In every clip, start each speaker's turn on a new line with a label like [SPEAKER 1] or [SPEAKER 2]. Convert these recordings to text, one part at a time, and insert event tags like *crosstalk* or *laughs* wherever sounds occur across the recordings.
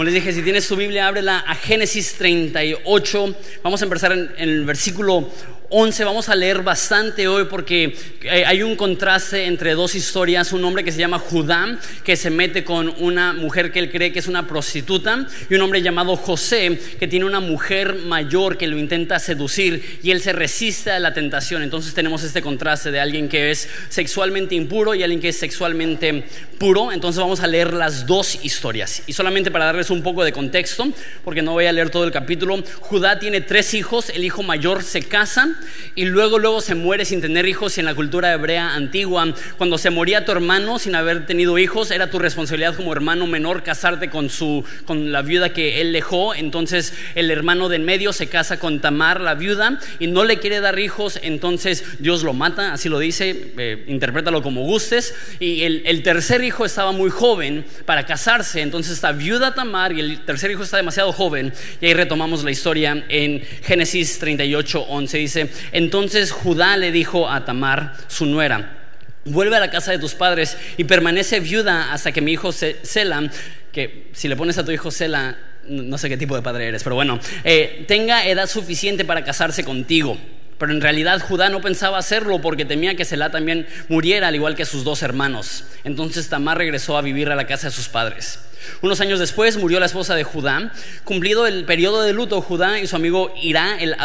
[SPEAKER 1] Como les dije, si tienes tu Biblia, ábrela a Génesis 38. Vamos a empezar en, en el versículo 11 vamos a leer bastante hoy porque eh, hay un contraste entre dos historias. Un hombre que se llama Judá, que se mete con una mujer que él cree que es una prostituta, y un hombre llamado José, que tiene una mujer mayor que lo intenta seducir y él se resiste a la tentación. Entonces tenemos este contraste de alguien que es sexualmente impuro y alguien que es sexualmente puro. Entonces vamos a leer las dos historias. Y solamente para darles un poco de contexto, porque no voy a leer todo el capítulo, Judá tiene tres hijos, el hijo mayor se casa y luego luego se muere sin tener hijos y en la cultura hebrea antigua. Cuando se moría tu hermano sin haber tenido hijos era tu responsabilidad como hermano menor casarte con su con la viuda que él dejó. Entonces el hermano de en medio se casa con Tamar la viuda y no le quiere dar hijos. Entonces Dios lo mata así lo dice eh, interprétalo como gustes. Y el, el tercer hijo estaba muy joven para casarse. Entonces esta viuda Tamar y el tercer hijo está demasiado joven. Y ahí retomamos la historia en Génesis 38 11 dice entonces Judá le dijo a Tamar, su nuera, vuelve a la casa de tus padres y permanece viuda hasta que mi hijo Sela, que si le pones a tu hijo Sela, no sé qué tipo de padre eres, pero bueno, eh, tenga edad suficiente para casarse contigo. Pero en realidad Judá no pensaba hacerlo porque temía que Selah también muriera, al igual que sus dos hermanos. Entonces Tamar regresó a vivir a la casa de sus padres. Unos años después murió la esposa de Judá. Cumplido el periodo de luto, Judá y su amigo Irá, el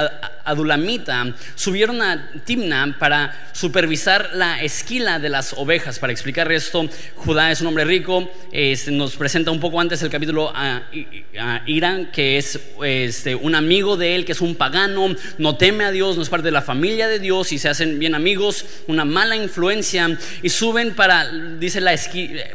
[SPEAKER 1] adulamita, subieron a Timna para supervisar la esquila de las ovejas. Para explicar esto, Judá es un hombre rico. Este, nos presenta un poco antes el capítulo a, Irán, que es este, un amigo de él, que es un pagano, no teme a Dios, no es parte de la familia de Dios y se hacen bien amigos, una mala influencia y suben para, dice la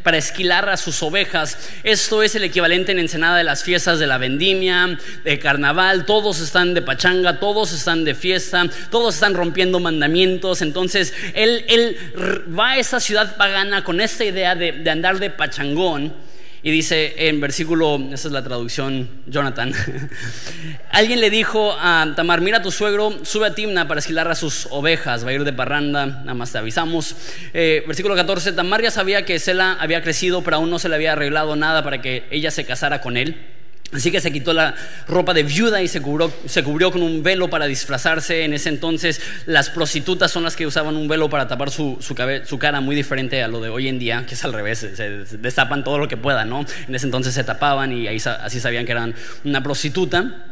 [SPEAKER 1] para esquilar a sus ovejas. Esto es el equivalente en Ensenada de las fiestas de la vendimia, de carnaval, todos están de pachanga, todos están de fiesta, todos están rompiendo mandamientos. Entonces, él, va a esa ciudad pagana con esta idea de, andar de pachangón. Y dice en versículo, esa es la traducción, Jonathan. *laughs* Alguien le dijo a Tamar: Mira, tu suegro sube a Timna para esquilar a sus ovejas, va a ir de parranda, nada más te avisamos. Eh, versículo 14: Tamar ya sabía que Sela había crecido, pero aún no se le había arreglado nada para que ella se casara con él. Así que se quitó la ropa de viuda y se cubrió, con un velo para disfrazarse. En ese entonces las prostitutas son las que usaban un velo para tapar su, cara, muy diferente a lo de hoy en día, que es al revés, se, destapan todo lo que puedan, ¿no? En ese entonces se tapaban y ahí, así sabían que eran una prostituta.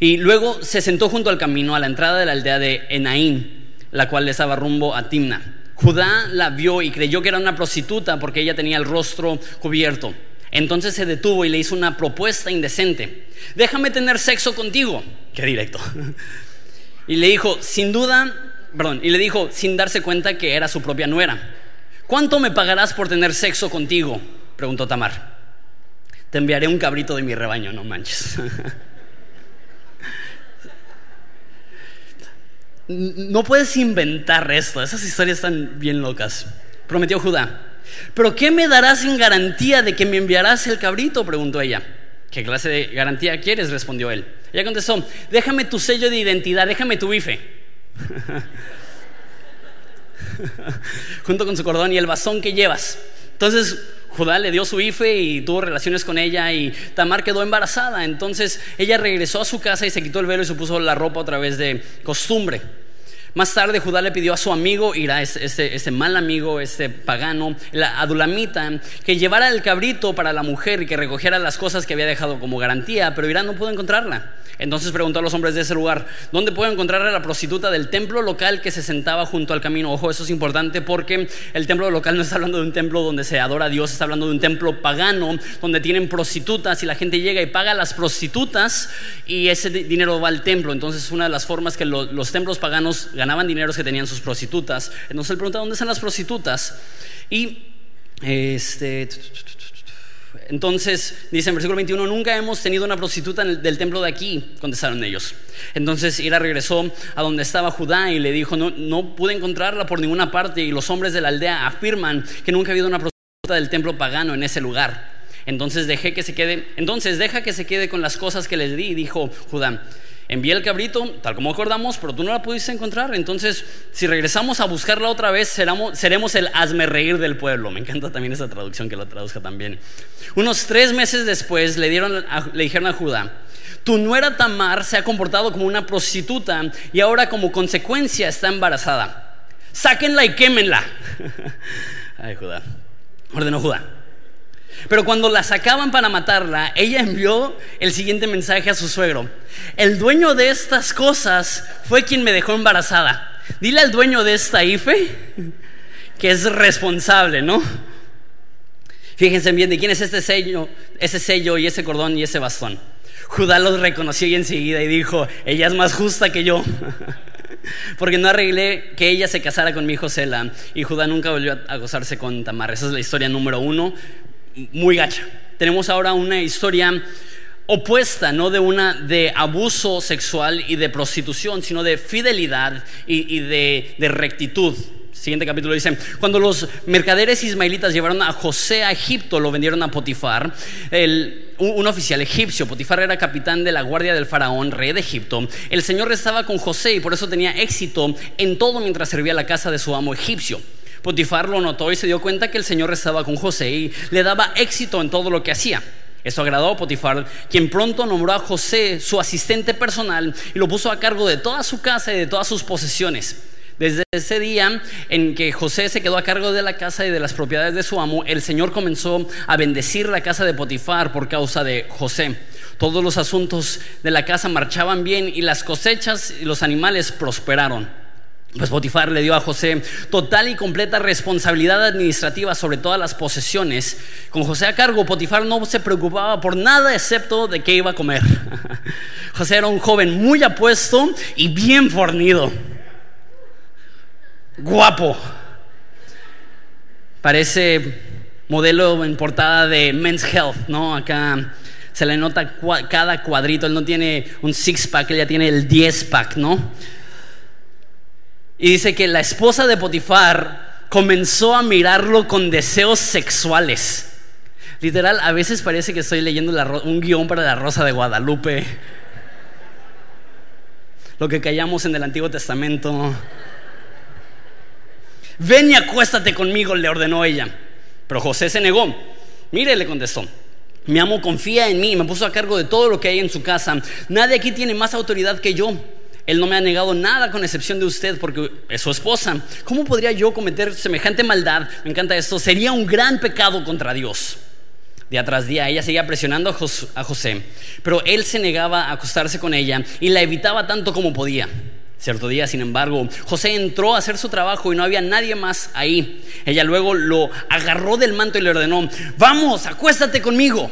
[SPEAKER 1] Y luego se sentó junto al camino a la entrada de la aldea de Enaín, la cual les daba rumbo a Timna. Judá la vio y creyó que era una prostituta porque ella tenía el rostro cubierto. Entonces se detuvo y le hizo una propuesta indecente. Déjame tener sexo contigo. Qué directo. *laughs* Y le dijo, sin duda, perdón, y le dijo sin darse cuenta que era su propia nuera. ¿Cuánto me pagarás por tener sexo contigo? Preguntó Tamar. Te enviaré un cabrito de mi rebaño, no manches. *laughs* No puedes inventar esto, esas historias están bien locas. Prometió Judá. ¿Pero qué me darás en garantía de que me enviarás el cabrito? preguntó ella. ¿Qué clase de garantía quieres? respondió él. Ella contestó, déjame tu sello de identidad, déjame tu bife. *laughs* Junto con su cordón y el bastón que llevas. Entonces Judá le dio su bife y tuvo relaciones con ella y Tamar quedó embarazada. Entonces ella regresó a su casa y se quitó el velo y se puso la ropa otra vez de costumbre. Más tarde Judá le pidió a su amigo Ira, este, este, mal amigo, este pagano, la adulamita, que llevara el cabrito para la mujer y que recogiera las cosas que había dejado como garantía, pero Irán no pudo encontrarla. Entonces preguntó a los hombres de ese lugar, ¿dónde puedo encontrar a la prostituta del templo local que se sentaba junto al camino? Ojo, eso es importante porque el templo local no está hablando de un templo donde se adora a Dios, está hablando de un templo pagano donde tienen prostitutas y la gente llega y paga a las prostitutas y ese dinero va al templo. Entonces una de las formas que los templos paganos ganaban dinero es que tenían sus prostitutas. Entonces él pregunta, ¿dónde están las prostitutas? Y este... Entonces, dice en versículo 21, nunca hemos tenido una prostituta del templo de aquí, contestaron ellos. Entonces Ira regresó a donde estaba Judá y le dijo, no, no pude encontrarla por ninguna parte y los hombres de la aldea afirman que nunca ha habido una prostituta del templo pagano en ese lugar. Entonces dejé que se quede, entonces deja que se quede con las cosas que les di, dijo Judá. Envié el cabrito, tal como acordamos, pero tú no la pudiste encontrar. Entonces, si regresamos a buscarla otra vez, seremos, el hazme reír del pueblo. Me encanta también esa traducción que lo traduzca también. Unos tres meses después le, dieron le dijeron a Judá, tu nuera Tamar se ha comportado como una prostituta y ahora como consecuencia está embarazada. Sáquenla y quémenla. *laughs* Ay, Judá. Ordenó Judá. Pero cuando la sacaban para matarla, ella envió el siguiente mensaje a su suegro. El dueño de estas cosas fue quien me dejó embarazada. Dile al dueño de esta IFE que es responsable, ¿no? Fíjense bien de quién es este sello, ese sello y ese cordón y ese bastón. Judá los reconoció y enseguida y dijo, ella es más justa que yo. *laughs* Porque no arreglé que ella se casara con mi hijo Sela y Judá nunca volvió a gozarse con Tamar. Esa es la historia número uno muy gacha. Tenemos ahora una historia opuesta, no de una de abuso sexual y de prostitución, sino de fidelidad y, de, rectitud. Siguiente capítulo dice, cuando los mercaderes ismaelitas llevaron a José a Egipto, lo vendieron a Potifar, un, oficial egipcio, Potifar era capitán de la guardia del faraón, rey de Egipto, el Señor estaba con José y por eso tenía éxito en todo mientras servía la casa de su amo egipcio. Potifar lo notó y se dio cuenta que el Señor estaba con José y le daba éxito en todo lo que hacía. Eso agradó a Potifar, quien pronto nombró a José su asistente personal y lo puso a cargo de toda su casa y de todas sus posesiones. Desde ese día en que José se quedó a cargo de la casa y de las propiedades de su amo, el Señor comenzó a bendecir la casa de Potifar por causa de José. Todos los asuntos de la casa marchaban bien y las cosechas y los animales prosperaron. Pues Potifar le dio a José total y completa responsabilidad administrativa sobre todas las posesiones. Con José a cargo, Potifar no se preocupaba por nada excepto de qué iba a comer. *laughs* José era un joven muy apuesto y bien fornido. Guapo. Parece modelo en portada de Men's Health, ¿no? Acá se le nota cada cuadrito. Él no tiene un six pack, él ya tiene el 10 pack, ¿no? Y dice que la esposa de Potifar comenzó a mirarlo con deseos sexuales. Literal, a veces parece que estoy leyendo un guion para la Rosa de Guadalupe. Lo que callamos en el Antiguo Testamento. Ven y acuéstate conmigo, le ordenó ella. Pero José se negó. Mire, le contestó. Mi amo confía en mí me puso a cargo de todo lo que hay en su casa. Nadie aquí tiene más autoridad que yo. Él no me ha negado nada con excepción de usted porque es su esposa. ¿Cómo podría yo cometer semejante maldad? Me encanta esto. Sería un gran pecado contra Dios. Día tras día ella seguía presionando a José, pero él se negaba a acostarse con ella y la evitaba tanto como podía. Cierto día, sin embargo, José entró a hacer su trabajo y no había nadie más ahí. Ella luego lo agarró del manto y le ordenó, vamos, acuéstate conmigo.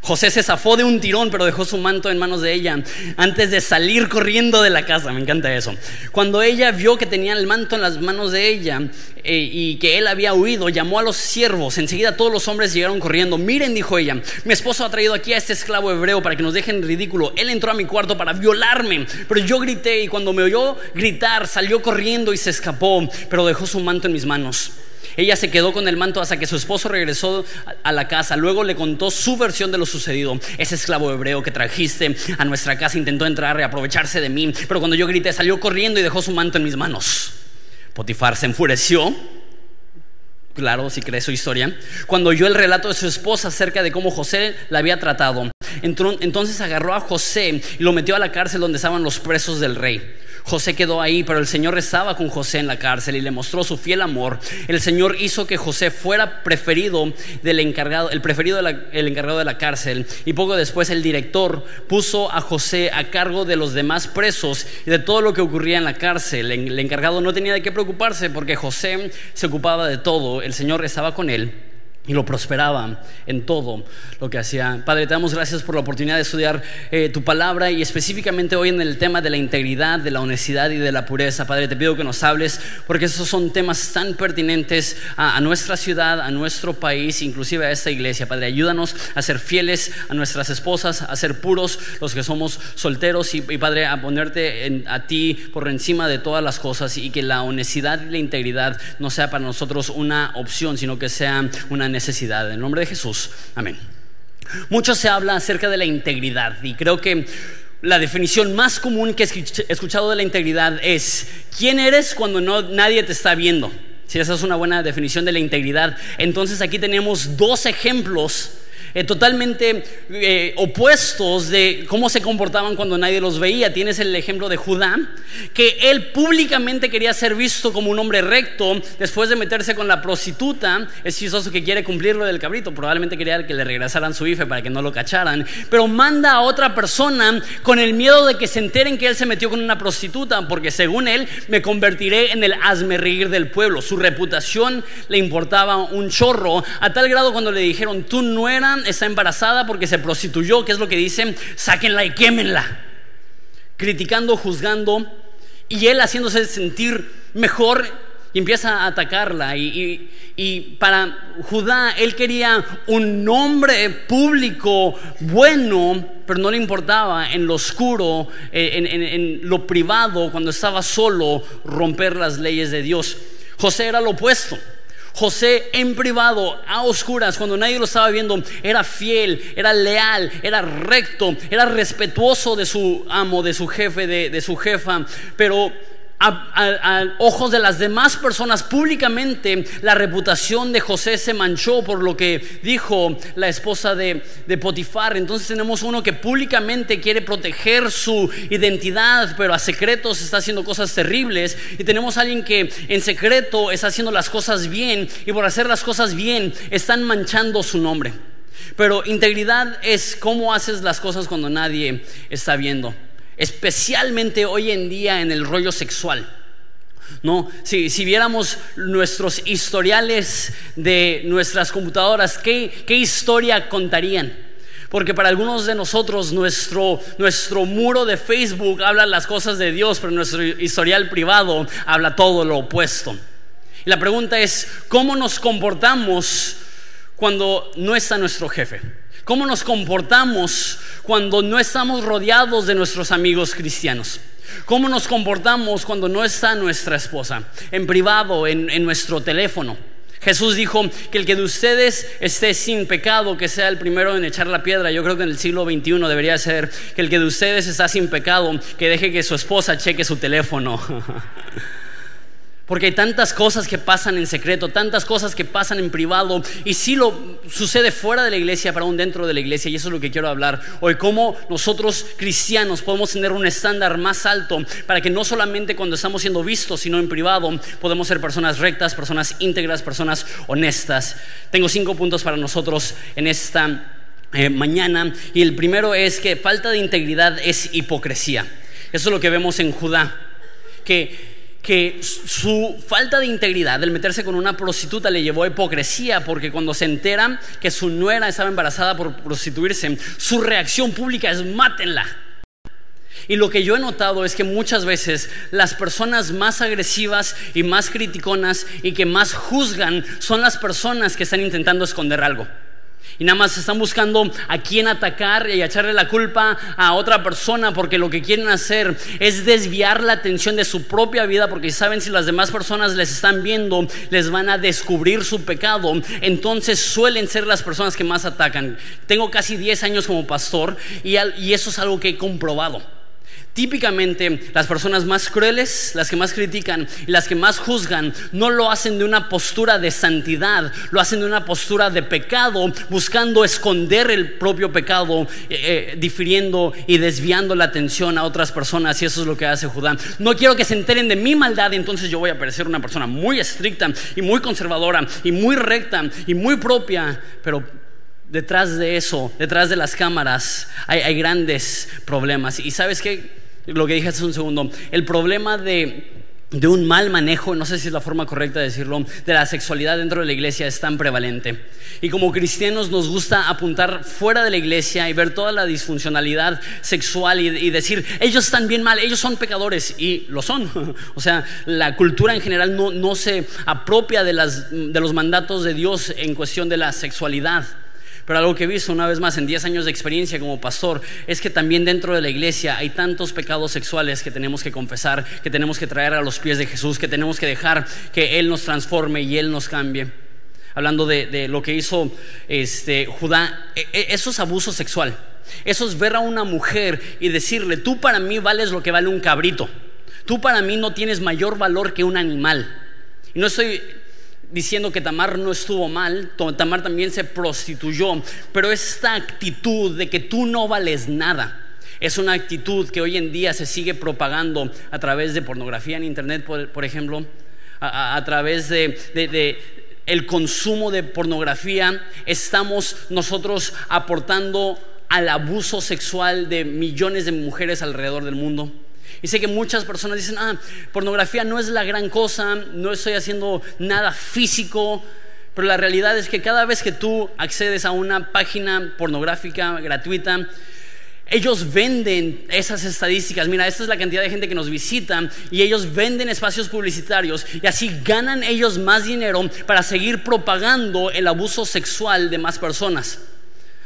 [SPEAKER 1] José se zafó de un tirón, pero dejó su manto en manos de ella antes de salir corriendo de la casa. Me encanta eso. Cuando ella vio que tenía el manto en las manos de ella eh, y que él había huido, llamó a los siervos. Enseguida todos los hombres llegaron corriendo. Miren, dijo ella, mi esposo ha traído aquí a este esclavo hebreo para que nos dejen ridículo. Él entró a mi cuarto para violarme, pero yo grité y cuando me oyó gritar salió corriendo y se escapó, pero dejó su manto en mis manos. Ella se quedó con el manto hasta que su esposo regresó a la casa. Luego le contó su versión de lo sucedido. Ese esclavo hebreo que trajiste a nuestra casa intentó entrar y aprovecharse de mí, pero cuando yo grité salió corriendo y dejó su manto en mis manos. Potifar se enfureció claro, si crees su historia, cuando oyó el relato de su esposa acerca de cómo José la había tratado. Entonces agarró a José y lo metió a la cárcel donde estaban los presos del rey. José quedó ahí, pero el Señor estaba con José en la cárcel y le mostró su fiel amor. El Señor hizo que José fuera preferido del encargado, el preferido el encargado de la cárcel. Y poco después el director puso a José a cargo de los demás presos y de todo lo que ocurría en la cárcel. El encargado no tenía de qué preocuparse porque José se ocupaba de todo. El Señor estaba con él y lo prosperaba en todo lo que hacía. Padre, te damos gracias por la oportunidad de estudiar eh, tu palabra y específicamente hoy en el tema de la integridad, de la honestidad y de la pureza. Padre, te pido que nos hables porque esos son temas tan pertinentes a, nuestra ciudad, a nuestro país, inclusive a esta iglesia. Padre, ayúdanos a ser fieles a nuestras esposas, a ser puros los que somos solteros y, Padre, a ponerte a ti por encima de todas las cosas y que la honestidad y la integridad no sea para nosotros una opción, sino que sea una necesidad necesidad. En el nombre de Jesús, amén. Mucho se habla acerca de la integridad y creo que la definición más común que he escuchado de la integridad es, ¿quién eres cuando no, nadie te está viendo? Si esa es una buena definición de la integridad. Entonces aquí tenemos dos ejemplos eh, totalmente eh, opuestos de cómo se comportaban cuando nadie los veía. Tienes el ejemplo de Judá, que él públicamente quería ser visto como un hombre recto después de meterse con la prostituta. Es chistoso que quiere cumplir lo del cabrito, probablemente quería que le regresaran su IFE para que no lo cacharan, pero manda a otra persona con el miedo de que se enteren que él se metió con una prostituta, porque según él me convertiré en el reír del pueblo. Su reputación le importaba un chorro, a tal grado cuando le dijeron, tú no eras está embarazada porque se prostituyó, ¿qué es lo que dicen? Sáquenla y quémenla. Criticando, juzgando, y él haciéndose sentir mejor y empieza a atacarla. Y, para Judá, él quería un nombre público bueno, pero no le importaba en lo oscuro, eh, en lo privado, cuando estaba solo, romper las leyes de Dios. José era lo opuesto. José en privado, a oscuras, cuando nadie lo estaba viendo, era fiel, era leal, era recto, era respetuoso de su amo, de su jefe, de, su jefa, pero a, ojos de las demás personas públicamente la reputación de José se manchó por lo que dijo la esposa de, de, Potifar. Entonces tenemos uno que públicamente quiere proteger su identidad, pero a secretos está haciendo cosas terribles. Y tenemos a alguien que en secreto está haciendo las cosas bien y por hacer las cosas bien están manchando su nombre. Pero integridad es cómo haces las cosas cuando nadie está viendo especialmente hoy en día en el rollo sexual. No, si, viéramos nuestros historiales de nuestras computadoras, ¿qué, ¿qué, historia contarían? Porque para algunos de nosotros nuestro, nuestro muro de Facebook habla las cosas de Dios, pero nuestro historial privado habla todo lo opuesto. Y la pregunta es, ¿cómo nos comportamos cuando no está nuestro jefe? ¿Cómo nos comportamos cuando no estamos rodeados de nuestros amigos cristianos? ¿Cómo nos comportamos cuando no está nuestra esposa? En privado, en, nuestro teléfono. Jesús dijo que el que de ustedes esté sin pecado, que sea el primero en echar la piedra. Yo creo que en el siglo XXI debería ser que el que de ustedes está sin pecado, que deje que su esposa cheque su teléfono. *laughs* Porque hay tantas cosas que pasan en secreto, tantas cosas que pasan en privado. Y si lo sucede fuera de la iglesia, para aún dentro de la iglesia. Y eso es lo que quiero hablar hoy. Cómo nosotros cristianos podemos tener un estándar más alto para que no solamente cuando estamos siendo vistos, sino en privado, podemos ser personas rectas, personas íntegras, personas honestas. Tengo cinco puntos para nosotros en esta eh, mañana. Y el primero es que falta de integridad es hipocresía. Eso es lo que vemos en Judá. Que que su falta de integridad, el meterse con una prostituta, le llevó a hipocresía, porque cuando se entera que su nuera estaba embarazada por prostituirse, su reacción pública es mátenla. Y lo que yo he notado es que muchas veces las personas más agresivas y más criticonas y que más juzgan son las personas que están intentando esconder algo. Y nada más están buscando a quién atacar y echarle la culpa a otra persona porque lo que quieren hacer es desviar la atención de su propia vida porque saben si las demás personas les están viendo, les van a descubrir su pecado. Entonces suelen ser las personas que más atacan. Tengo casi 10 años como pastor y, eso es algo que he comprobado. Típicamente las personas más crueles, las que más critican y las que más juzgan, no lo hacen de una postura de santidad, lo hacen de una postura de pecado, buscando esconder el propio pecado, eh, eh, difiriendo y desviando la atención a otras personas. Y eso es lo que hace Judá. No quiero que se enteren de mi maldad, entonces yo voy a parecer una persona muy estricta y muy conservadora y muy recta y muy propia, pero detrás de eso, detrás de las cámaras, hay, hay grandes problemas. Y sabes qué? lo que dije hace un segundo, el problema de, un mal manejo, no sé si es la forma correcta de decirlo, de la sexualidad dentro de la iglesia es tan prevalente. Y como cristianos nos gusta apuntar fuera de la iglesia y ver toda la disfuncionalidad sexual y, decir, ellos están bien mal, ellos son pecadores, y lo son. *laughs* O sea, la cultura en general no, no se apropia de, las, de los mandatos de Dios en cuestión de la sexualidad. Pero algo que he visto una vez más en 10 años de experiencia como pastor es que también dentro de la iglesia hay tantos pecados sexuales que tenemos que confesar, que tenemos que traer a los pies de Jesús, que tenemos que dejar que Él nos transforme y Él nos cambie. Hablando de, lo que hizo este, Judá, e, e, eso es abuso sexual. Eso es ver a una mujer y decirle, tú para mí vales lo que vale un cabrito. Tú para mí no tienes mayor valor que un animal. Y no estoy diciendo que Tamar no estuvo mal, Tamar también se prostituyó, pero esta actitud de que tú no vales nada. Es una actitud que hoy en día se sigue propagando a través de pornografía en internet, por, ejemplo, a, través de, el consumo de pornografía. Estamos nosotros aportando al abuso sexual de millones de mujeres alrededor del mundo. Y sé que muchas personas dicen, ah, pornografía no es la gran cosa, no estoy haciendo nada físico, pero la realidad es que cada vez que tú accedes a una página pornográfica gratuita, ellos venden esas estadísticas. Mira, esta es la cantidad de gente que nos visita y ellos venden espacios publicitarios y así ganan ellos más dinero para seguir propagando el abuso sexual de más personas.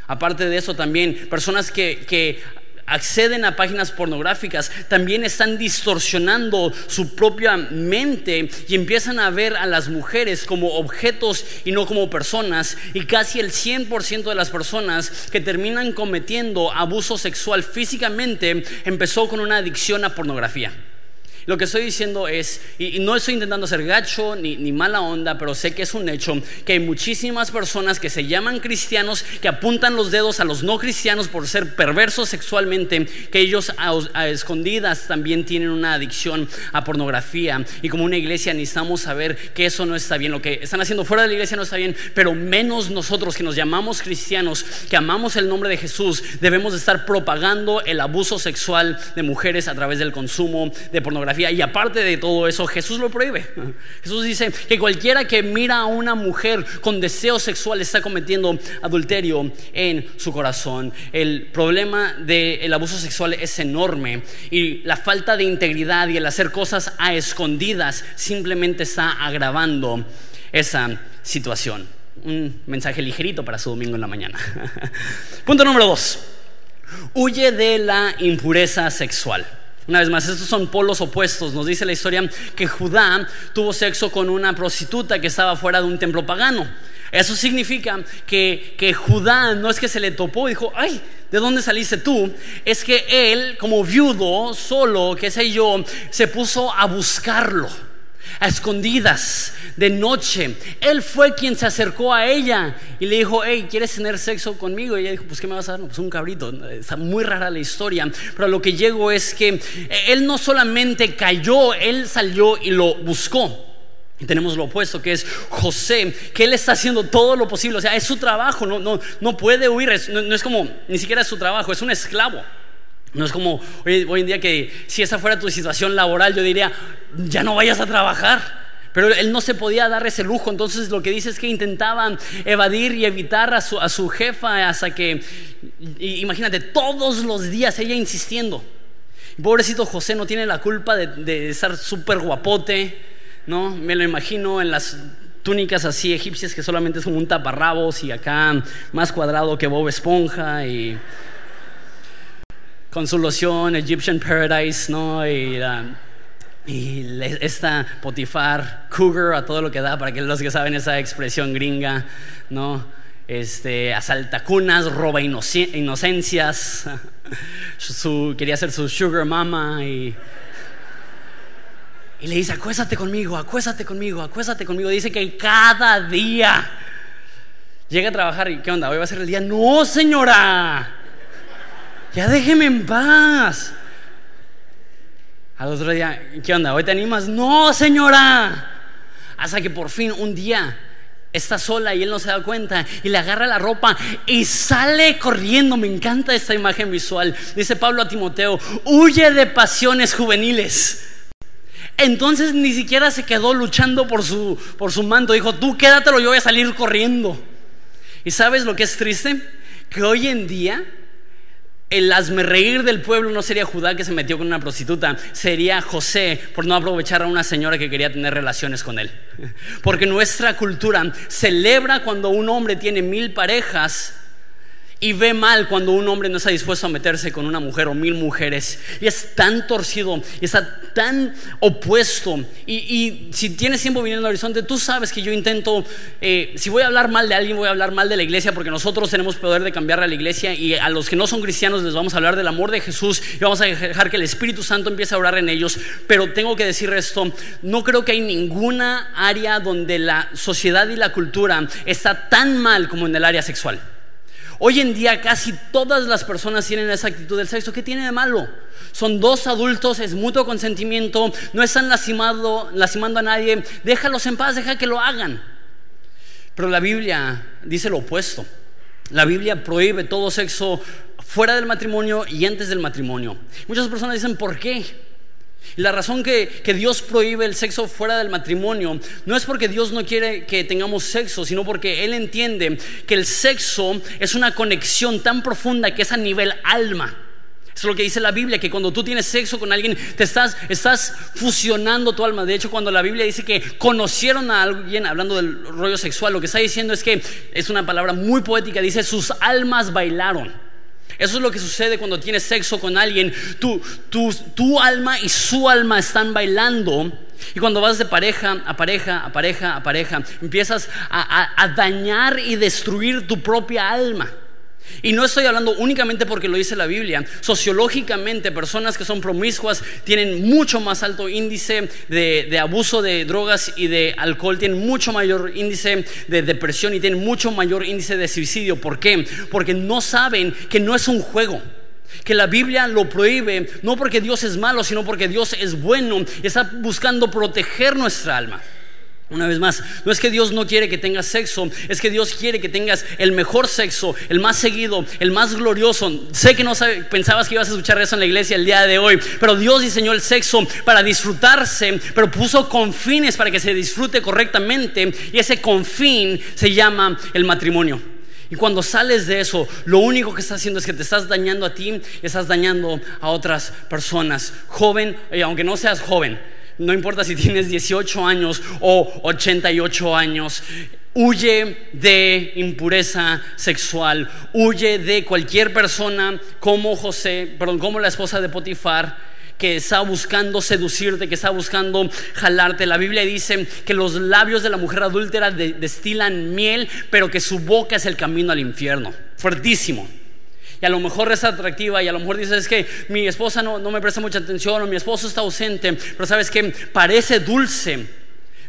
[SPEAKER 1] Aparte de eso también, personas que, que acceden a páginas pornográficas también están distorsionando su propia mente y empiezan a ver a las mujeres como objetos y no como personas. Y casi el 100% de las personas que terminan cometiendo abuso sexual físicamente empezó con una adicción a pornografía. Lo que estoy diciendo es, y, no estoy intentando ser gacho ni, ni, mala onda, pero sé que es un hecho, que hay muchísimas personas que se llaman cristianos, que apuntan los dedos a los no cristianos por ser perversos sexualmente, que ellos a, escondidas también tienen una adicción a pornografía. Y como una iglesia necesitamos saber que eso no está bien, lo que están haciendo fuera de la iglesia no está bien, pero menos nosotros que nos llamamos cristianos, que amamos el nombre de Jesús, debemos estar propagando el abuso sexual de mujeres a través del consumo de pornografía y aparte de todo eso, Jesús lo prohíbe. Jesús dice que cualquiera que mira a una mujer con deseo sexual está cometiendo adulterio en su corazón. El problema del abuso sexual es enorme y la falta de integridad y el hacer cosas a escondidas simplemente está agravando esa situación. Un mensaje ligerito para su domingo en la mañana. *laughs* Punto número dos. Huye de la impureza sexual. Una vez más, estos son polos opuestos. Nos dice la historia que Judá tuvo sexo con una prostituta que estaba fuera de un templo pagano. Eso significa que, que Judá no es que se le topó y dijo, ay, ¿de dónde saliste tú? Es que él, como viudo, solo, qué sé yo, se puso a buscarlo a escondidas, de noche. Él fue quien se acercó a ella y le dijo, hey, ¿quieres tener sexo conmigo? Y ella dijo, pues ¿qué me vas a dar? pues un cabrito. Está muy rara la historia, pero lo que llego es que él no solamente cayó, él salió y lo buscó. Y tenemos lo opuesto, que es José, que él está haciendo todo lo posible. O sea, es su trabajo, no, no, no puede huir, no, no es como, ni siquiera es su trabajo, es un esclavo. No es como hoy, en día que si esa fuera tu situación laboral, yo diría, ya no vayas a trabajar. Pero él no se podía dar ese lujo, entonces lo que dice es que intentaban evadir y evitar a su, a su jefa hasta que, imagínate, todos los días ella insistiendo. Pobrecito José no tiene la culpa de, de estar súper guapote, ¿no? Me lo imagino en las túnicas así egipcias que solamente es como un taparrabos y acá más cuadrado que Bob Esponja y con su loción Egyptian Paradise, ¿no? Y, esta Potifar, cougar a todo lo que da, para que los que saben esa expresión gringa, ¿no? Este, asaltacunas, roba inocencias, *laughs* su, quería ser su sugar mama y, y le dice, acuéstate conmigo, acuéstate conmigo, acuéstate conmigo. Dice que cada día llega a trabajar y ¿qué onda? Hoy va a ser el día. No, señora ya déjeme en paz. Al otro día, ¿qué onda? ¿Hoy te animas? No, señora. Hasta que por fin un día está sola y él no se da cuenta y le agarra la ropa y sale corriendo. Me encanta esta imagen visual. Dice Pablo a Timoteo, huye de pasiones juveniles. Entonces ni siquiera se quedó luchando por su, por su manto. Dijo, tú quédatelo, yo voy a salir corriendo. ¿Y sabes lo que es triste? Que hoy en día el reír del pueblo no sería Judá que se metió con una prostituta, sería José por no aprovechar a una señora que quería tener relaciones con él. Porque nuestra cultura celebra cuando un hombre tiene mil parejas y ve mal cuando un hombre no está dispuesto a meterse con una mujer o mil mujeres. Y es tan torcido, y está tan opuesto. Y, si tienes tiempo viniendo al horizonte, tú sabes que yo intento, eh, si voy a hablar mal de alguien, voy a hablar mal de la iglesia, porque nosotros tenemos poder de cambiar a la iglesia y a los que no son cristianos les vamos a hablar del amor de Jesús y vamos a dejar que el Espíritu Santo empiece a orar en ellos. Pero tengo que decir esto, no creo que hay ninguna área donde la sociedad y la cultura está tan mal como en el área sexual. Hoy en día casi todas las personas tienen esa actitud del sexo. ¿Qué tiene de malo? Son dos adultos, es mutuo consentimiento, no están lastimando, lastimando a nadie. Déjalos en paz, deja que lo hagan. Pero la Biblia dice lo opuesto. La Biblia prohíbe todo sexo fuera del matrimonio y antes del matrimonio. Muchas personas dicen, ¿por qué? La razón que, Dios prohíbe el sexo fuera del matrimonio no es porque Dios no quiere que tengamos sexo, sino porque Él entiende que el sexo es una conexión tan profunda que es a nivel alma. Es lo que dice la Biblia, que cuando tú tienes sexo con alguien, te estás, estás fusionando tu alma. De hecho, cuando la Biblia dice que conocieron a alguien, hablando del rollo sexual, lo que está diciendo es que es una palabra muy poética, dice sus almas bailaron. Eso es lo que sucede cuando tienes sexo con alguien. Tu, tu, alma y su alma están bailando. Y cuando vas de pareja a pareja, a pareja, a pareja, empiezas a dañar y destruir tu propia alma. Y no estoy hablando únicamente porque lo dice la Biblia. Sociológicamente, personas que son promiscuas tienen mucho más alto índice de, abuso de drogas y de alcohol, tienen mucho mayor índice de depresión y tienen mucho mayor índice de suicidio. ¿Por qué? Porque no saben que no es un juego que la Biblia lo prohíbe, no porque Dios es malo, sino porque Dios es bueno y está buscando proteger nuestra alma. Una vez más, no es que Dios no quiere que tengas sexo, es que Dios quiere que tengas el mejor sexo, el más seguido, el más glorioso. Sé que no pensabas que ibas a escuchar eso en la iglesia el día de hoy, pero Dios diseñó el sexo para disfrutarse, pero puso confines para que se disfrute correctamente y ese confín se llama el matrimonio. Y cuando sales de eso, lo único que estás haciendo es que te estás dañando a ti y estás dañando a otras personas. Joven, y aunque no seas joven, no importa si tienes 18 años o 88 años. Huye de impureza sexual, huye de cualquier persona como José, perdón, como la esposa de Potifar, que está buscando seducirte, que está buscando jalarte. La Biblia dice que los labios de la mujer adúltera destilan miel, pero que su boca es el camino al infierno. Fuertísimo y a lo mejor es atractiva y a lo mejor dices que mi esposa no, no me presta mucha atención o mi esposo está ausente, pero sabes que parece dulce.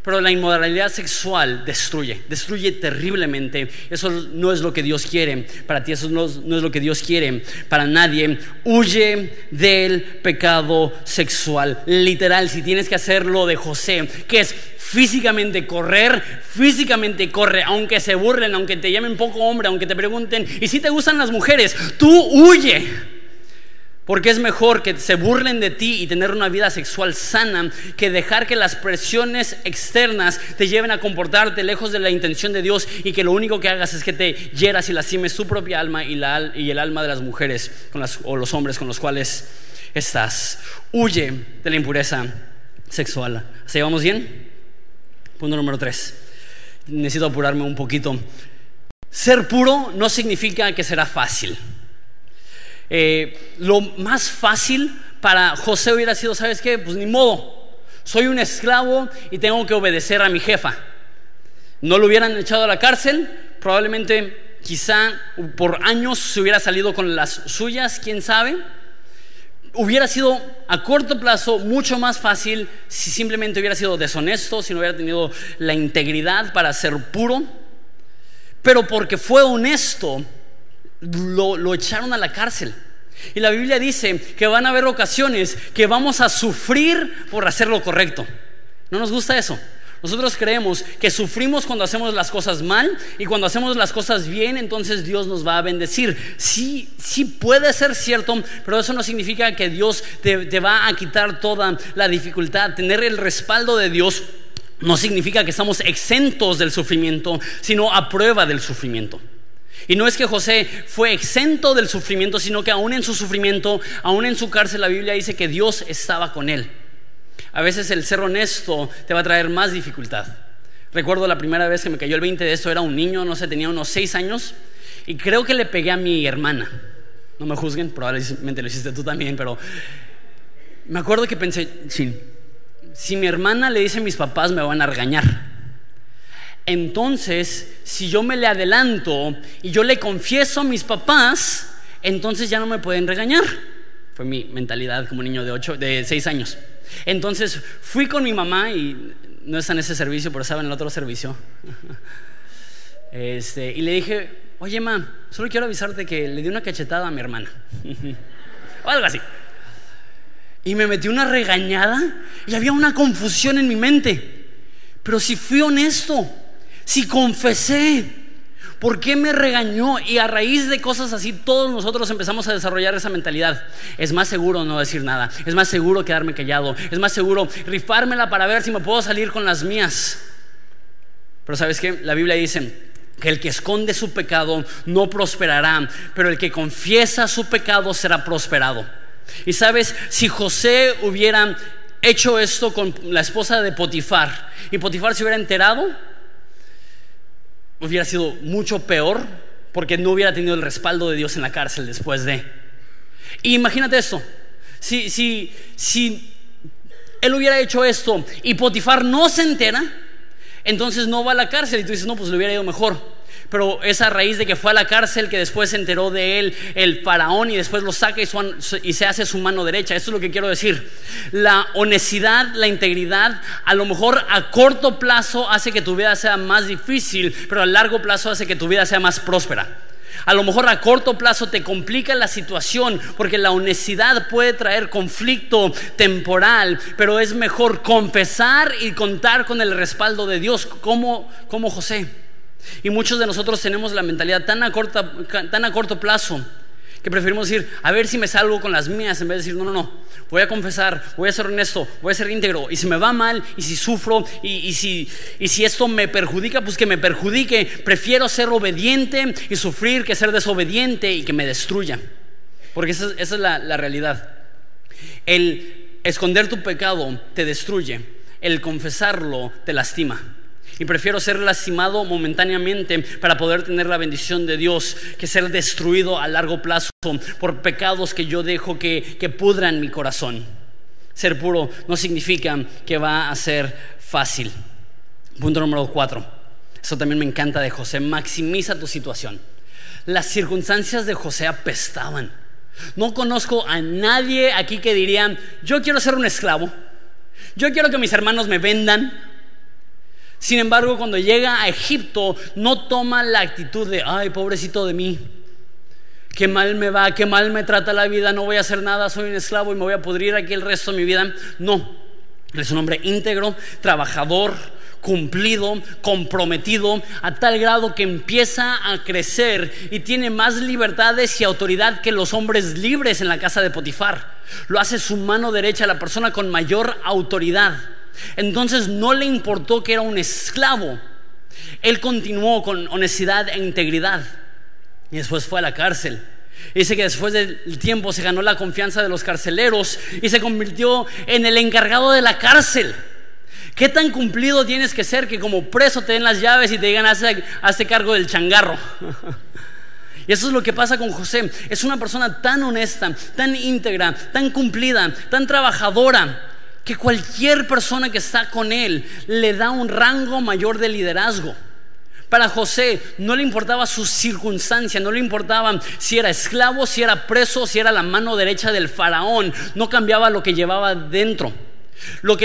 [SPEAKER 1] Pero la inmoralidad sexual destruye, destruye terriblemente. Eso no es lo que Dios quiere para ti, eso no, no, es lo que Dios quiere para nadie. Huye del pecado sexual. Literal, si tienes que hacer lo de José, que es físicamente correr, físicamente corre, aunque se burlen, aunque te llamen poco hombre, aunque te pregunten, ¿y si te gustan las mujeres? Tú huye. Porque es mejor que se burlen de ti y tener una vida sexual sana que dejar que las presiones externas te lleven a comportarte lejos de la intención de Dios y que lo único que hagas es que te hieras y lastimes tu propia alma y, la, y el alma de las mujeres o los hombres con los cuales estás. Huye de la impureza sexual. ¿Se llevamos bien? Punto número tres. Necesito apurarme un poquito. Ser puro no significa que será fácil. Eh, lo más fácil para José hubiera sido, ¿sabes qué? Pues ni modo. Soy un esclavo y tengo que obedecer a mi jefa. No lo hubieran echado a la cárcel, probablemente quizá por años se hubiera salido con las suyas, quién sabe hubiera sido a corto plazo mucho más fácil si simplemente hubiera sido deshonesto, si no hubiera tenido la integridad para ser puro. Pero porque fue honesto, lo, echaron a la cárcel. Y la Biblia dice que van a haber ocasiones que vamos a sufrir por hacer lo correcto. ¿No nos gusta eso? Nosotros creemos que sufrimos cuando hacemos las cosas mal y cuando hacemos las cosas bien, entonces Dios nos va a bendecir. Sí, sí puede ser cierto, pero eso no significa que Dios te, te va a quitar toda la dificultad. Tener el respaldo de Dios no significa que estamos exentos del sufrimiento, sino a prueba del sufrimiento. Y no es que José fue exento del sufrimiento, sino que aún en su sufrimiento, aún en su cárcel, la Biblia dice que Dios estaba con él. A veces el ser honesto te va a traer más dificultad. Recuerdo la primera vez que me cayó el 20 de esto, era un niño, no sé, tenía unos 6 años. Y creo que le pegué a mi hermana. No me juzguen, probablemente lo hiciste tú también, pero me acuerdo que pensé, sí, si mi hermana le dice a mis papás me van a regañar. Entonces, si yo me le adelanto y yo le confieso a mis papás, entonces ya no me pueden regañar. Fue mi mentalidad como niño de, ocho, de 6 años. Entonces fui con mi mamá y no está en ese servicio, pero estaba en el otro servicio. *laughs* Este, y le dije, oye, ma, solo quiero avisarte que le di una cachetada a mi hermana. *laughs* o algo así. Y me metí una regañada y había una confusión en mi mente. Pero si fui honesto, si confesé, ¿por qué me regañó? Y a raíz de cosas así, todos nosotros empezamos a desarrollar esa mentalidad. Es más seguro no decir nada, es más seguro quedarme callado, es más seguro rifármela para ver si me puedo salir con las mías. Pero ¿sabes qué? La Biblia dice, que el que esconde su pecado no prosperará, pero el que confiesa su pecado será prosperado. Y sabes, si José hubiera hecho esto con la esposa de Potifar y Potifar se hubiera enterado, hubiera sido mucho peor porque no hubiera tenido el respaldo de Dios en la cárcel después de. Y imagínate esto, si, si, si él hubiera hecho esto y Potifar no se entera, entonces no va a la cárcel y tú dices, no, pues le hubiera ido mejor pero es a raíz de que fue a la cárcel que después se enteró de él el faraón y después lo saca y, se hace su mano derecha. Eso es lo que quiero decir. La honestidad, la integridad, a lo mejor a corto plazo hace que tu vida sea más difícil, pero a largo plazo hace que tu vida sea más próspera. A lo mejor a corto plazo te complica la situación porque la honestidad puede traer conflicto temporal, pero es mejor confesar y contar con el respaldo de Dios como, como José. Y muchos de nosotros tenemos la mentalidad tan a, tan a corto plazo que preferimos decir, a ver si me salgo con las mías, en vez de decir, no, no, no, voy a confesar, voy a ser honesto, voy a ser íntegro, y si me va mal, y si sufro, y, si, y si esto me perjudica, pues que me perjudique, prefiero ser obediente y sufrir que ser desobediente y que me destruya, porque esa, esa es la, la realidad. El esconder tu pecado te destruye, el confesarlo te lastima. Y prefiero ser lastimado momentáneamente para poder tener la bendición de Dios que ser destruido a largo plazo por pecados que yo dejo que, que pudran mi corazón. Ser puro no significa que va a ser fácil. Punto número cuatro. Eso también me encanta de José. Maximiza tu situación. Las circunstancias de José apestaban. No conozco a nadie aquí que dirían, yo quiero ser un esclavo. Yo quiero que mis hermanos me vendan sin embargo, cuando llega a Egipto, no toma la actitud de, ay, pobrecito de mí, qué mal me va, qué mal me trata la vida, no voy a hacer nada, soy un esclavo y me voy a pudrir aquí el resto de mi vida. No, es un hombre íntegro, trabajador, cumplido, comprometido, a tal grado que empieza a crecer y tiene más libertades y autoridad que los hombres libres en la casa de Potifar. Lo hace su mano derecha, la persona con mayor autoridad. Entonces no le importó que era un esclavo. Él continuó con honestidad e integridad. Y después fue a la cárcel. Dice que después del tiempo se ganó la confianza de los carceleros y se convirtió en el encargado de la cárcel. ¿Qué tan cumplido tienes que ser que como preso te den las llaves y te digan hazte, hazte cargo del changarro? *laughs* Y eso es lo que pasa con José. Es una persona tan honesta, tan íntegra, tan cumplida, tan trabajadora, que cualquier persona que está con él le da un rango mayor de liderazgo. Para José no le importaba su circunstancia, no le importaba si era esclavo, si era preso, si era la mano derecha del faraón, no cambiaba lo que llevaba dentro. Lo que,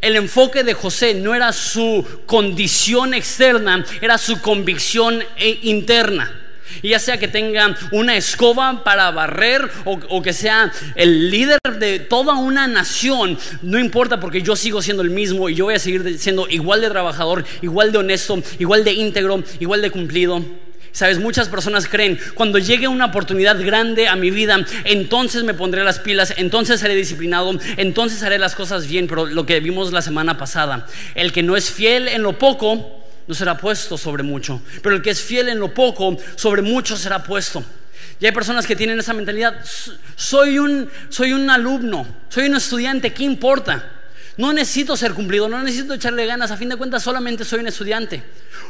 [SPEAKER 1] el enfoque de José no era su condición externa, era su convicción e interna. Y ya sea que tenga una escoba para barrer o, que sea el líder de toda una nación, no importa porque yo sigo siendo el mismo y yo voy a seguir siendo igual de trabajador, igual de honesto, igual de íntegro, igual de cumplido. Sabes, muchas personas creen, cuando llegue una oportunidad grande a mi vida, entonces me pondré las pilas, entonces seré disciplinado, entonces haré las cosas bien, pero lo que vimos la semana pasada, el que no es fiel en lo poco, no será puesto sobre mucho. Pero el que es fiel en lo poco, sobre mucho será puesto. Y hay personas que tienen esa mentalidad, soy un, soy un alumno, soy un estudiante, ¿qué importa? No necesito ser cumplido, no necesito echarle ganas, a fin de cuentas solamente soy un estudiante.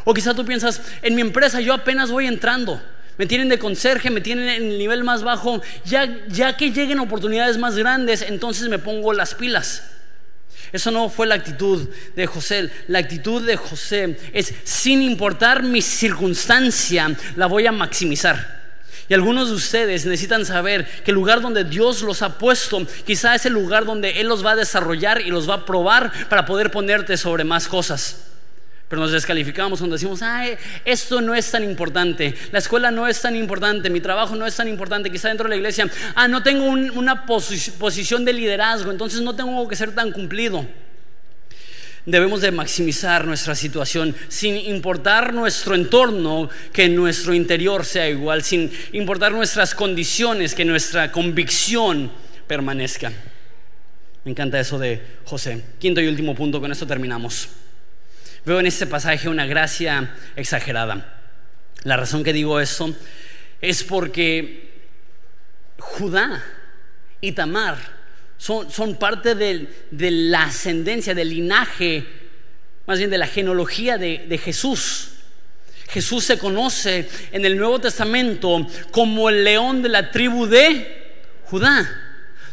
[SPEAKER 1] O quizá tú piensas, en mi empresa yo apenas voy entrando, me tienen de conserje, me tienen en el nivel más bajo, ya, ya que lleguen oportunidades más grandes, entonces me pongo las pilas. Eso no fue la actitud de José. La actitud de José es, sin importar mi circunstancia, la voy a maximizar. Y algunos de ustedes necesitan saber que el lugar donde Dios los ha puesto, quizá es el lugar donde Él los va a desarrollar y los va a probar para poder ponerte sobre más cosas. Pero nos descalificamos cuando decimos, ay, esto no es tan importante, la escuela no es tan importante, mi trabajo no es tan importante, quizá dentro de la iglesia, ah, no tengo una posición de liderazgo, entonces no tengo que ser tan cumplido. Debemos de maximizar nuestra situación sin importar nuestro entorno, que nuestro interior sea igual, sin importar nuestras condiciones, que nuestra convicción permanezca. Me encanta eso de José. Quinto y último punto, con esto terminamos. Veo en este pasaje una gracia exagerada. La razón que digo eso es porque Judá y Tamar son, parte de, la ascendencia, del linaje, más bien de la genealogía de Jesús. Jesús se conoce en el Nuevo Testamento como el león de la tribu de Judá.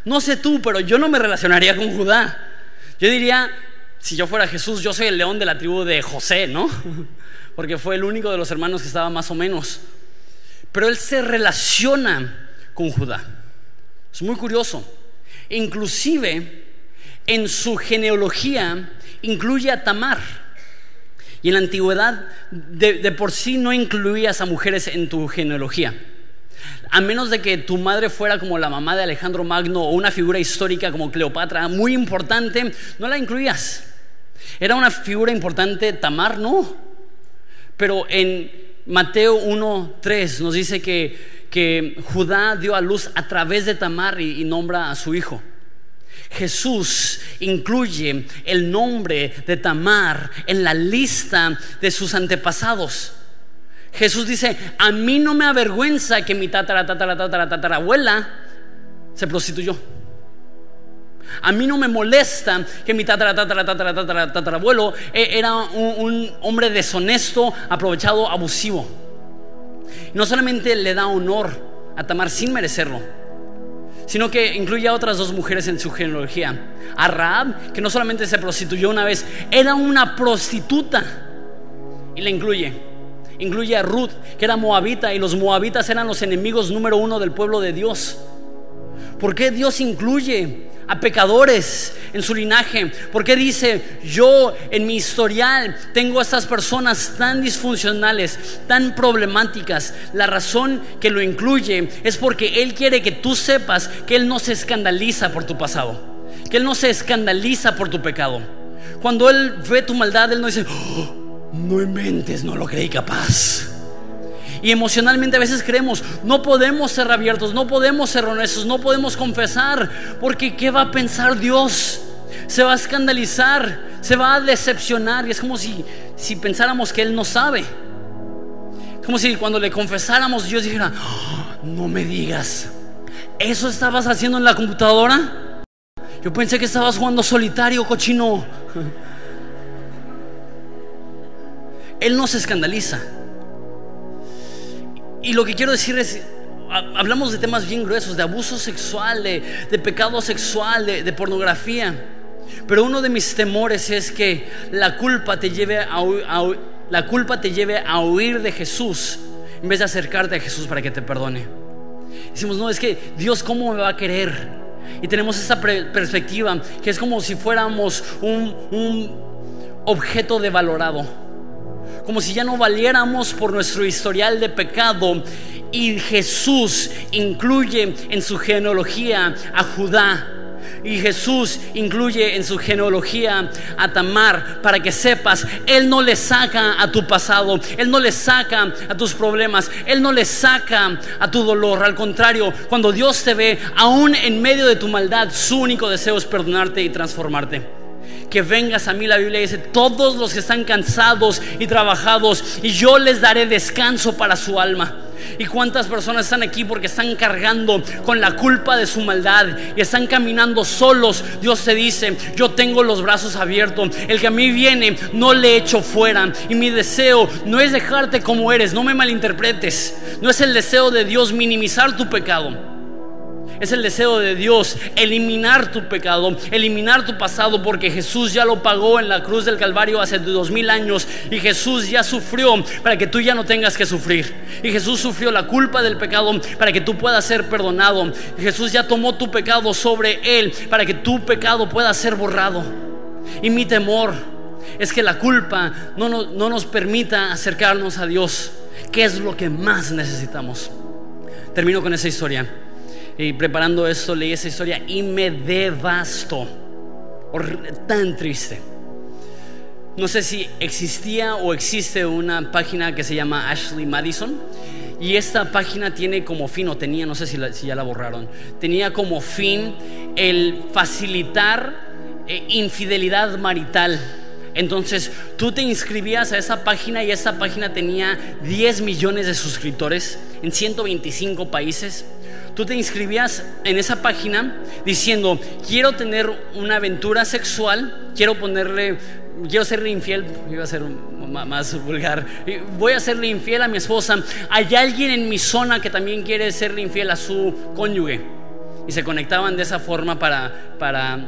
[SPEAKER 1] No sé tú, pero yo no me relacionaría con Judá. Yo diría, si yo fuera Jesús, yo soy el león de la tribu de José, ¿no? *laughs* Porque fue el único de los hermanos que estaba más o menos. Pero él se relaciona con Judá. Es muy curioso. Inclusive en su genealogía incluye a Tamar. Y en la antigüedad de, por sí no incluías a mujeres en tu genealogía. A menos de que tu madre fuera como la mamá de Alejandro Magno o una figura histórica como Cleopatra, muy importante, no la incluías. ¿Era una figura importante Tamar? No. Pero en Mateo 1.3 nos dice que, Judá dio a luz a través de Tamar y, nombra a su hijo. Jesús incluye el nombre de Tamar en la lista de sus antepasados. Jesús dice, a mí no me avergüenza que mi tatara, se prostituyó. A mí no me molesta que mi tatara, tatara, tatara, tatara, tatarabuelo e, era un, hombre deshonesto, aprovechado, abusivo. No solamente le da honor a Tamar sin merecerlo, sino que incluye a otras dos mujeres en su genealogía. A Raab, que no solamente se prostituyó una vez, era una prostituta. Y la incluye. Incluye a Ruth, que era moabita, y los moabitas eran los enemigos número uno del pueblo de Dios. ¿Por qué Dios incluye a pecadores en su linaje? ¿Por qué dice, yo en mi historial tengo a estas personas tan disfuncionales, tan problemáticas? La razón que lo incluye es porque Él quiere que tú sepas que Él no se escandaliza por tu pasado, que Él no se escandaliza por tu pecado. Cuando Él ve tu maldad, Él no dice, oh, no inventes, no lo creí capaz. Y emocionalmente a veces creemos, no podemos ser abiertos, no podemos ser honestos, no podemos confesar, porque ¿qué va a pensar Dios? Se va a escandalizar, se va a decepcionar y es como si, si pensáramos que Él no sabe. Como si cuando le confesáramos Dios dijera, oh, no me digas, ¿eso estabas haciendo en la computadora? Yo pensé que estabas jugando solitario, cochino. *laughs* Él no se escandaliza. Y lo que quiero decir es, hablamos de temas bien gruesos, de abuso sexual, de, pecado sexual, de, pornografía. Pero uno de mis temores es que la culpa te lleve a, la culpa te lleve a huir de Jesús en vez de acercarte a Jesús para que te perdone. Decimos, no, es que Dios cómo me va a querer. Y tenemos esa perspectiva que es como si fuéramos un, un objeto de valorado como si ya no valiéramos por nuestro historial de pecado. Y Jesús incluye en su genealogía a Judá. Y Jesús incluye en su genealogía a Tamar para que sepas, Él no le saca a tu pasado, Él no le saca a tus problemas, Él no le saca a tu dolor. Al contrario, cuando Dios te ve, aún en medio de tu maldad, su único deseo es perdonarte y transformarte que vengas a mí. La Biblia dice, todos los que están cansados y trabajados, y yo les daré descanso para su alma. ¿Y cuántas personas están aquí porque están cargando con la culpa de su maldad y están caminando solos? Dios te dice, yo tengo los brazos abiertos. El que a mí viene, no le echo fuera. Y mi deseo no es dejarte como eres, no me malinterpretes. No es el deseo de Dios minimizar tu pecado. Es el deseo de Dios eliminar tu pecado, eliminar tu pasado, porque Jesús ya lo pagó en la cruz del Calvario hace dos mil años y Jesús ya sufrió para que tú ya no tengas que sufrir. Y Jesús sufrió la culpa del pecado para que tú puedas ser perdonado. Jesús ya tomó tu pecado sobre él para que tu pecado pueda ser borrado. Y mi temor es que la culpa no, no nos permita acercarnos a Dios, que es lo que más necesitamos. Termino con esa historia. Y preparando esto leí esa historia y me devastó. Tan triste. No sé si existía o existe una página que se llama Ashley Madison. Y esta página tiene como fin, o tenía, no sé si, ya la borraron, tenía como fin el facilitar eh, infidelidad marital. Entonces tú te inscribías a esa página y esa página tenía 10 millones de suscriptores en 125 países. Tú te inscribías en esa página diciendo, quiero tener una aventura sexual, quiero ponerle, quiero serle infiel, iba a ser más vulgar, voy a serle infiel a mi esposa, hay alguien en mi zona que también quiere serle infiel a su cónyuge. Y se conectaban de esa forma para, para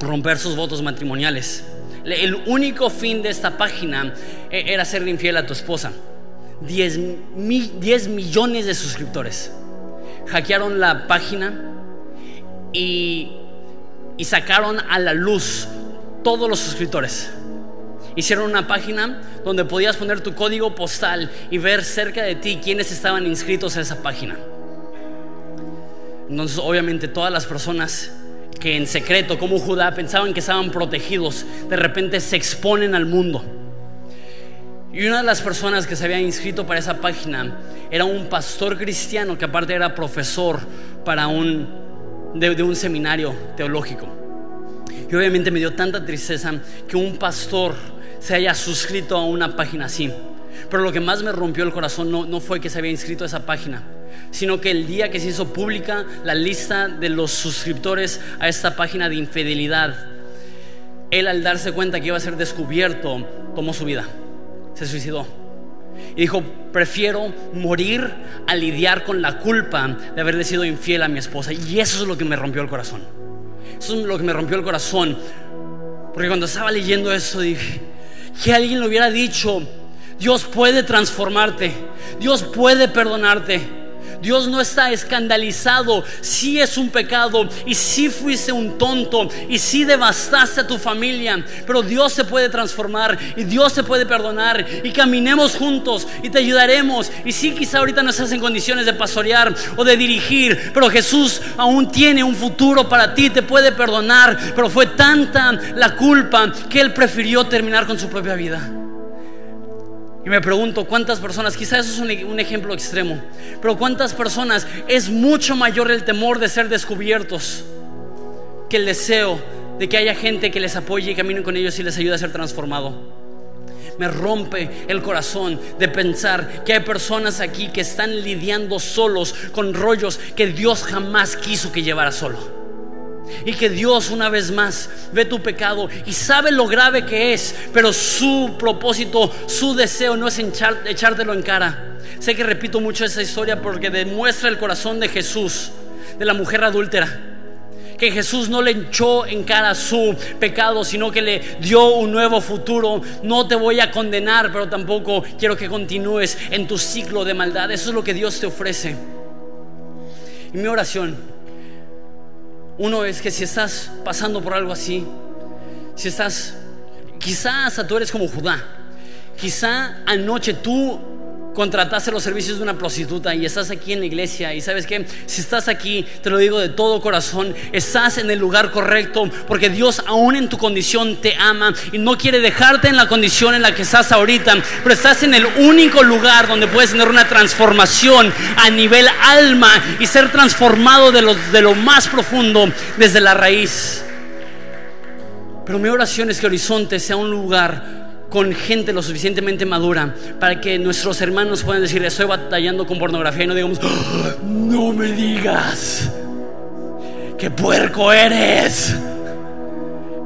[SPEAKER 1] romper sus votos matrimoniales. El único fin de esta página eh, era serle infiel a tu esposa. 10, 10 millones de suscriptores hackearon la página y, sacaron a la luz todos los suscriptores. Hicieron una página donde podías poner tu código postal y ver cerca de ti quiénes estaban inscritos a esa página. Entonces, obviamente, todas las personas que en secreto, como Judá, pensaban que estaban protegidos, de repente se exponen al mundo. Y una de las personas que se había inscrito para esa página era un pastor cristiano que aparte era profesor para un, de, un seminario teológico. Y obviamente me dio tanta tristeza que un pastor se haya suscrito a una página así. Pero lo que más me rompió el corazón no, no, fue que se había inscrito a esa página, sino que el día que se hizo pública la lista de los suscriptores a esta página de infidelidad, él al darse cuenta que iba a ser descubierto, tomó su vida se suicidó. Y dijo, prefiero morir a lidiar con la culpa de haberle sido infiel a mi esposa. Y eso es lo que me rompió el corazón. Eso es lo que me rompió el corazón. Porque cuando estaba leyendo eso dije, que alguien le hubiera dicho, Dios puede transformarte, Dios puede perdonarte. Dios no está escandalizado si es un pecado y si fuiste un tonto y si devastaste a tu familia, pero Dios se puede transformar y Dios se puede perdonar y caminemos juntos y te ayudaremos. Y si quizá ahorita no estás en condiciones de pastorear o de dirigir, pero Jesús aún tiene un futuro para ti, te puede perdonar, pero fue tanta la culpa que Él prefirió terminar con su propia vida. Y me pregunto cuántas personas, quizás eso es un, ejemplo extremo, pero cuántas personas es mucho mayor el temor de ser descubiertos que el deseo de que haya gente que les apoye y camine con ellos y les ayude a ser transformado. Me rompe el corazón de pensar que hay personas aquí que están lidiando solos con rollos que Dios jamás quiso que llevara solo. Y que Dios una vez más ve tu pecado y sabe lo grave que es, pero su propósito, su deseo no es echártelo en cara. Sé que repito mucho esa historia porque demuestra el corazón de Jesús, de la mujer adúltera. Que Jesús no le echó en cara su pecado, sino que le dio un nuevo futuro. No te voy a condenar, pero tampoco quiero que continúes en tu ciclo de maldad. Eso es lo que Dios te ofrece. Y mi oración uno es que si estás pasando por algo así, si estás, quizás tú eres como Judá, quizá anoche tú contrataste los servicios de una prostituta y estás aquí en la iglesia y sabes que si estás aquí, te lo digo de todo corazón, estás en el lugar correcto porque Dios aún en tu condición te ama y no quiere dejarte en la condición en la que estás ahorita, pero estás en el único lugar donde puedes tener una transformación a nivel alma y ser transformado de lo, de lo más profundo desde la raíz. Pero mi oración es que Horizonte sea un lugar con gente lo suficientemente madura para que nuestros hermanos puedan decir, estoy batallando con pornografía y no digamos, "¡Ah! no me digas, qué puerco eres.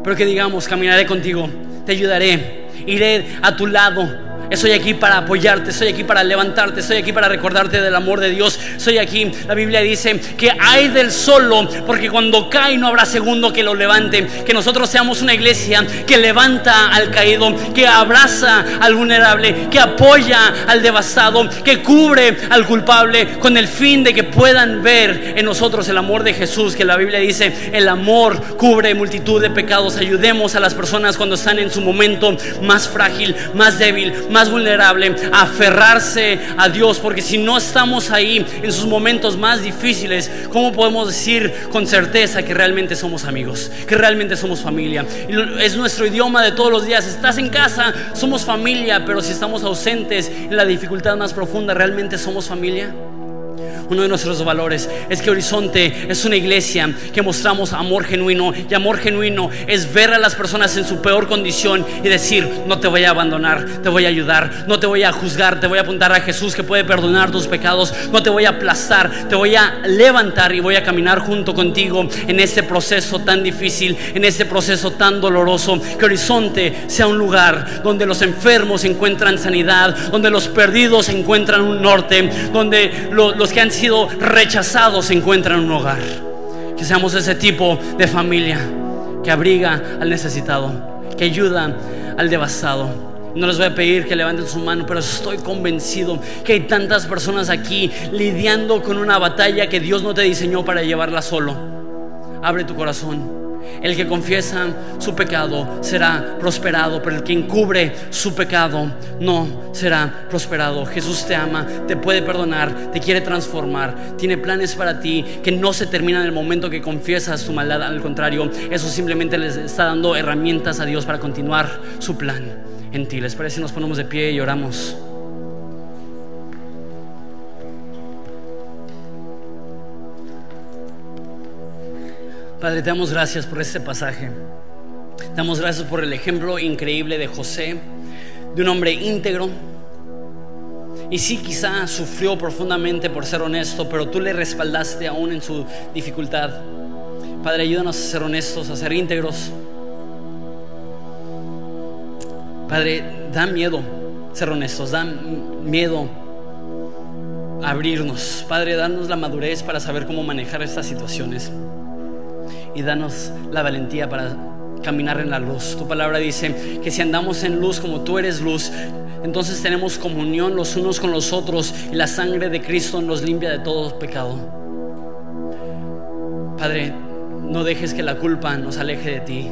[SPEAKER 1] Pero que digamos, caminaré contigo, te ayudaré, iré a tu lado. Estoy aquí para apoyarte, estoy aquí para levantarte, estoy aquí para recordarte del amor de Dios. Estoy aquí, la Biblia dice que hay del solo, porque cuando cae no habrá segundo que lo levante. Que nosotros seamos una iglesia que levanta al caído, que abraza al vulnerable, que apoya al devastado, que cubre al culpable, con el fin de que puedan ver en nosotros el amor de Jesús. Que la Biblia dice, el amor cubre multitud de pecados. Ayudemos a las personas cuando están en su momento más frágil, más débil, más vulnerable, a aferrarse a Dios, porque si no estamos ahí en sus momentos más difíciles, ¿cómo podemos decir con certeza que realmente somos amigos, que realmente somos familia? Es nuestro idioma de todos los días. Estás en casa, somos familia, pero si estamos ausentes en la dificultad más profunda, ¿realmente somos familia? Uno de nuestros valores es que Horizonte es una iglesia que mostramos amor genuino y amor genuino es ver a las personas en su peor condición y decir, no te voy a abandonar, te voy a ayudar, no te voy a juzgar, te voy a apuntar a Jesús que puede perdonar tus pecados, no te voy a aplastar, te voy a levantar y voy a caminar junto contigo en este proceso tan difícil, en este proceso tan doloroso, que Horizonte sea un lugar donde los enfermos encuentran sanidad, donde los perdidos encuentran un norte, donde lo- los que han sido rechazados encuentran un hogar. Que seamos ese tipo de familia que abriga al necesitado, que ayuda al devastado. No les voy a pedir que levanten su mano, pero estoy convencido que hay tantas personas aquí lidiando con una batalla que Dios no te diseñó para llevarla solo. Abre tu corazón. El que confiesa su pecado será prosperado, pero el que encubre su pecado no será prosperado. Jesús te ama, te puede perdonar, te quiere transformar, tiene planes para ti que no se terminan en el momento que confiesas tu maldad. Al contrario, eso simplemente les está dando herramientas a Dios para continuar su plan en ti. ¿Les parece nos ponemos de pie y oramos? Padre, te damos gracias por este pasaje. Te damos gracias por el ejemplo increíble de José, de un hombre íntegro. Y sí, quizá sufrió profundamente por ser honesto, pero tú le respaldaste aún en su dificultad. Padre, ayúdanos a ser honestos, a ser íntegros. Padre, da miedo ser honestos, da miedo abrirnos. Padre, danos la madurez para saber cómo manejar estas situaciones y danos la valentía para caminar en la luz. Tu palabra dice que si andamos en luz como tú eres luz, entonces tenemos comunión los unos con los otros y la sangre de Cristo nos limpia de todo pecado. Padre, no dejes que la culpa nos aleje de ti.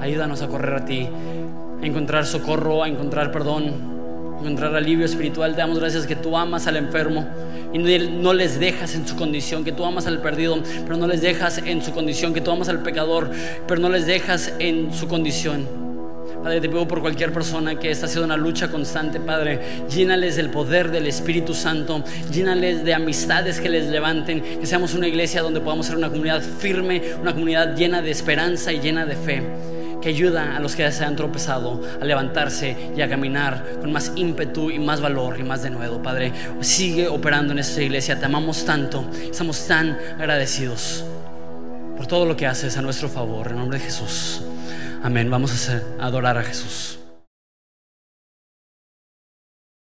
[SPEAKER 1] Ayúdanos a correr a ti, a encontrar socorro, a encontrar perdón, a encontrar alivio espiritual. Te damos gracias que tú amas al enfermo y no- les dejas en su condición, que tú amas al perdido, pero no les dejas en su condición, que tú amas al pecador, pero no les dejas en su condición. Padre, te pido por cualquier persona que está haciendo una lucha constante, Padre, llénales del poder del Espíritu Santo, llénales de amistades que les levanten, que seamos una iglesia donde podamos ser una comunidad firme, una comunidad llena de esperanza y llena de fe, que ayuda a los que ya se han tropezado a levantarse y a caminar con más ímpetu y más valor y más de nuevo, Padre. Sigue operando en esta iglesia, te amamos tanto, estamos tan agradecidos por todo lo que haces a nuestro favor, en nombre de Jesús. Amén. Vamos a adorar a Jesús.